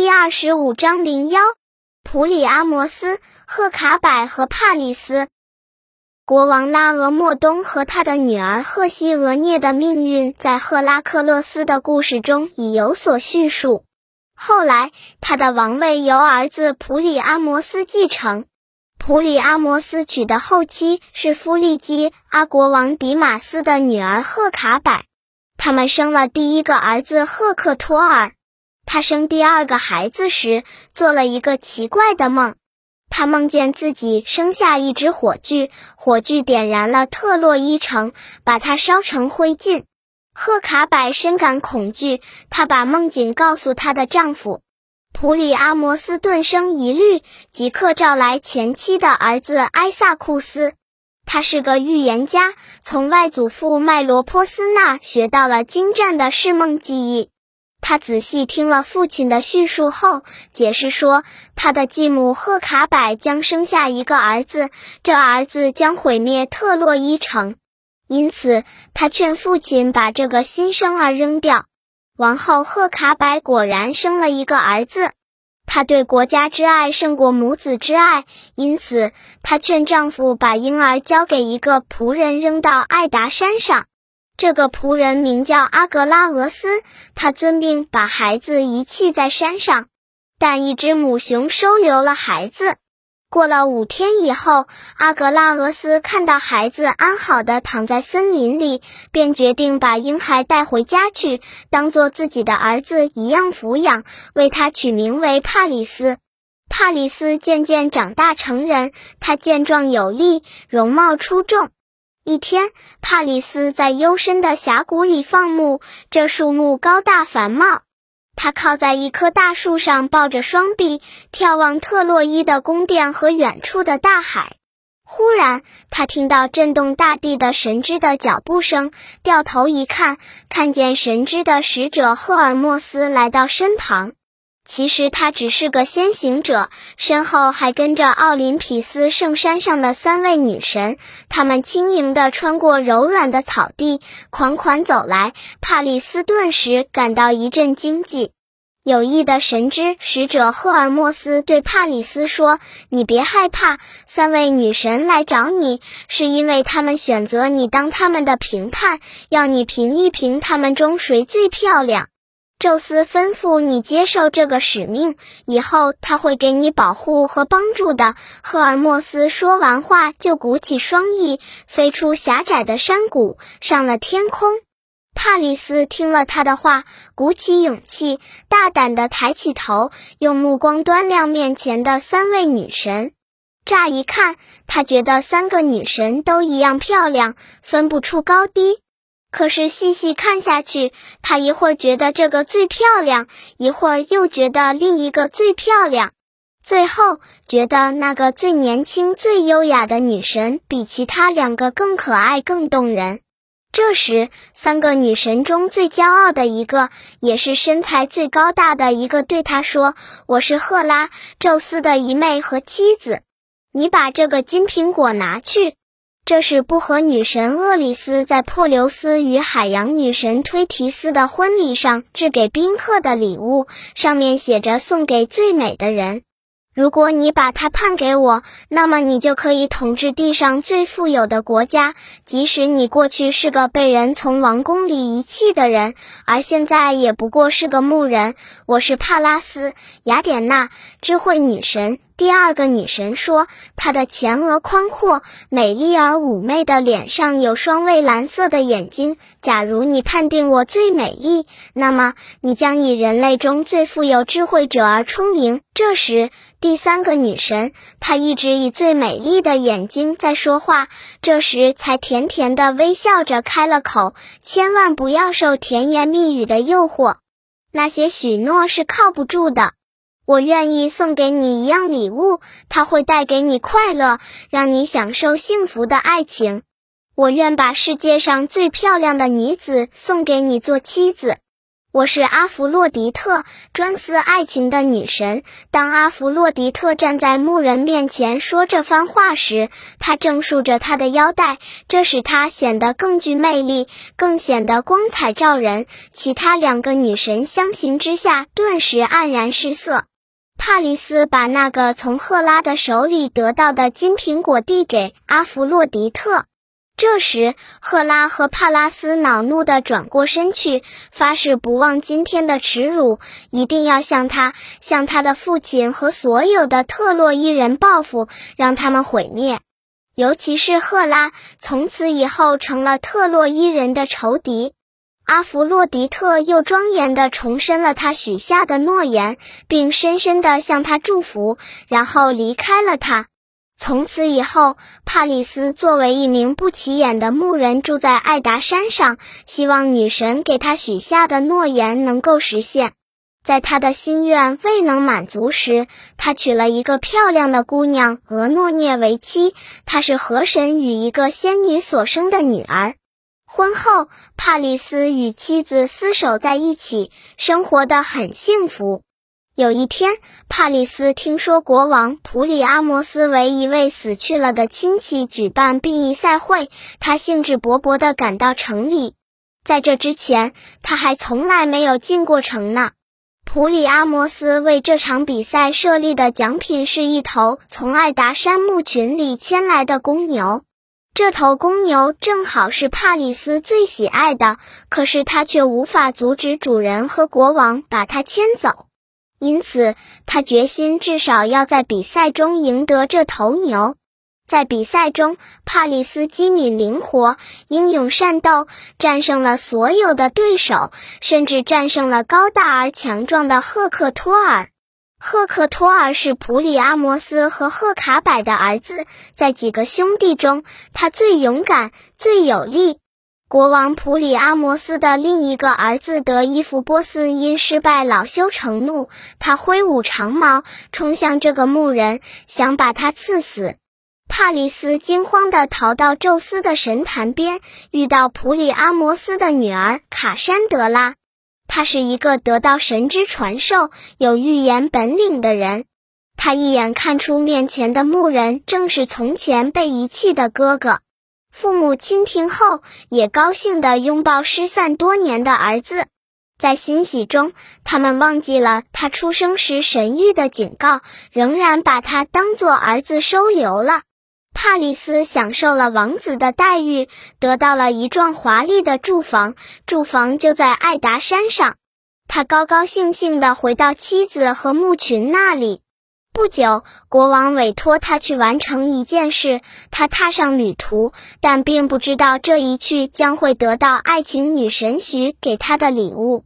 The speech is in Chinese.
第二十五章零幺，普里阿摩斯、赫卡柏和帕里斯。国王拉俄莫东和他的女儿赫西俄涅的命运，在赫拉克勒斯的故事中已有所叙述。后来，他的王位由儿子普里阿摩斯继承。普里阿摩斯娶的后妻是夫利基阿国王迪马斯的女儿赫卡柏，他们生了第一个儿子赫克托尔。他生第二个孩子时，做了一个奇怪的梦。他梦见自己生下一只火炬，火炬点燃了特洛伊城，把它烧成灰烬。赫卡柏深感恐惧，她把梦境告诉她的丈夫普里阿摩斯，顿生疑虑，即刻召来前妻的儿子埃萨库斯。他是个预言家，从外祖父麦罗波斯那学到了精湛的释梦技艺。他仔细听了父亲的叙述后，解释说，他的继母赫卡柏将生下一个儿子，这儿子将毁灭特洛伊城。因此，他劝父亲把这个新生儿扔掉。王后赫卡柏果然生了一个儿子。她对国家之爱胜过母子之爱，因此她劝丈夫把婴儿交给一个仆人，扔到爱达山上。这个仆人名叫阿格拉俄斯，他遵命把孩子遗弃在山上，但一只母熊收留了孩子。过了五天以后，阿格拉俄斯看到孩子安好的躺在森林里，便决定把婴孩带回家去，当做自己的儿子一样抚养，为他取名为帕里斯。帕里斯渐渐长大成人，他健壮有力，容貌出众。一天，帕里斯在幽深的峡谷里放牧，这树木高大繁茂。他靠在一棵大树上，抱着双臂，眺望特洛伊的宫殿和远处的大海。忽然，他听到震动大地的神之的脚步声，掉头一看，看见神之的使者赫尔墨斯来到身旁。其实他只是个先行者，身后还跟着奥林匹斯圣山上的三位女神。她们轻盈地穿过柔软的草地，款款走来。帕里斯顿时感到一阵惊悸。有意的神之使者赫尔墨斯对帕里斯说：“你别害怕，三位女神来找你，是因为他们选择你当他们的评判，要你评一评他们中谁最漂亮。”宙斯吩咐你接受这个使命，以后他会给你保护和帮助的。赫尔墨斯说完话，就鼓起双翼，飞出狭窄的山谷，上了天空。帕里斯听了他的话，鼓起勇气，大胆地抬起头，用目光端量面前的三位女神。乍一看，他觉得三个女神都一样漂亮，分不出高低。可是细细看下去，他一会儿觉得这个最漂亮，一会儿又觉得另一个最漂亮，最后觉得那个最年轻、最优雅的女神比其他两个更可爱、更动人。这时，三个女神中最骄傲的一个，也是身材最高大的一个，对他说：“我是赫拉，宙斯的姨妹和妻子，你把这个金苹果拿去。”这是不和女神厄里斯在珀琉斯与海洋女神忒提斯的婚礼上致给宾客的礼物，上面写着“送给最美的人”。如果你把它判给我，那么你就可以统治地上最富有的国家。即使你过去是个被人从王宫里遗弃的人，而现在也不过是个牧人。我是帕拉斯，雅典娜，智慧女神。第二个女神说：“她的前额宽阔，美丽而妩媚的脸上有双蔚蓝色的眼睛。假如你判定我最美丽，那么你将以人类中最富有智慧者而出名。”这时，第三个女神，她一直以最美丽的眼睛在说话，这时才甜甜的微笑着开了口：“千万不要受甜言蜜语的诱惑，那些许诺是靠不住的。”我愿意送给你一样礼物，它会带给你快乐，让你享受幸福的爱情。我愿把世界上最漂亮的女子送给你做妻子。我是阿弗洛狄特，专司爱情的女神。当阿弗洛狄特站在牧人面前说这番话时，她正竖着她的腰带，这使她显得更具魅力，更显得光彩照人。其他两个女神相形之下，顿时黯然失色。帕里斯把那个从赫拉的手里得到的金苹果递给阿弗洛狄特。这时，赫拉和帕拉斯恼怒地转过身去，发誓不忘今天的耻辱，一定要向他、向他的父亲和所有的特洛伊人报复，让他们毁灭。尤其是赫拉，从此以后成了特洛伊人的仇敌。阿弗洛狄特又庄严地重申了他许下的诺言，并深深地向他祝福，然后离开了他。从此以后，帕里斯作为一名不起眼的牧人，住在艾达山上，希望女神给他许下的诺言能够实现。在他的心愿未能满足时，他娶了一个漂亮的姑娘俄诺涅为妻。她是河神与一个仙女所生的女儿。婚后，帕里斯与妻子厮守在一起，生活的很幸福。有一天，帕里斯听说国王普里阿摩斯为一位死去了的亲戚举办殡仪赛会，他兴致勃勃地赶到城里。在这之前，他还从来没有进过城呢。普里阿摩斯为这场比赛设立的奖品是一头从爱达山牧群里牵来的公牛。这头公牛正好是帕里斯最喜爱的，可是他却无法阻止主人和国王把它牵走。因此，他决心至少要在比赛中赢得这头牛。在比赛中，帕里斯机敏灵活、英勇善斗，战胜了所有的对手，甚至战胜了高大而强壮的赫克托尔。赫克托尔是普里阿摩斯和赫卡柏的儿子，在几个兄弟中，他最勇敢、最有力。国王普里阿摩斯的另一个儿子德伊夫波斯因失败恼羞成怒，他挥舞长矛冲向这个牧人，想把他刺死。帕里斯惊慌地逃到宙斯的神坛边，遇到普里阿摩斯的女儿卡珊德拉。他是一个得到神之传授、有预言本领的人。他一眼看出面前的牧人正是从前被遗弃的哥哥。父母亲听后，也高兴地拥抱失散多年的儿子，在欣喜中，他们忘记了他出生时神谕的警告，仍然把他当作儿子收留了。帕里斯享受了王子的待遇，得到了一幢华丽的住房，住房就在艾达山上。他高高兴兴地回到妻子和牧群那里。不久，国王委托他去完成一件事。他踏上旅途，但并不知道这一去将会得到爱情女神许给他的礼物。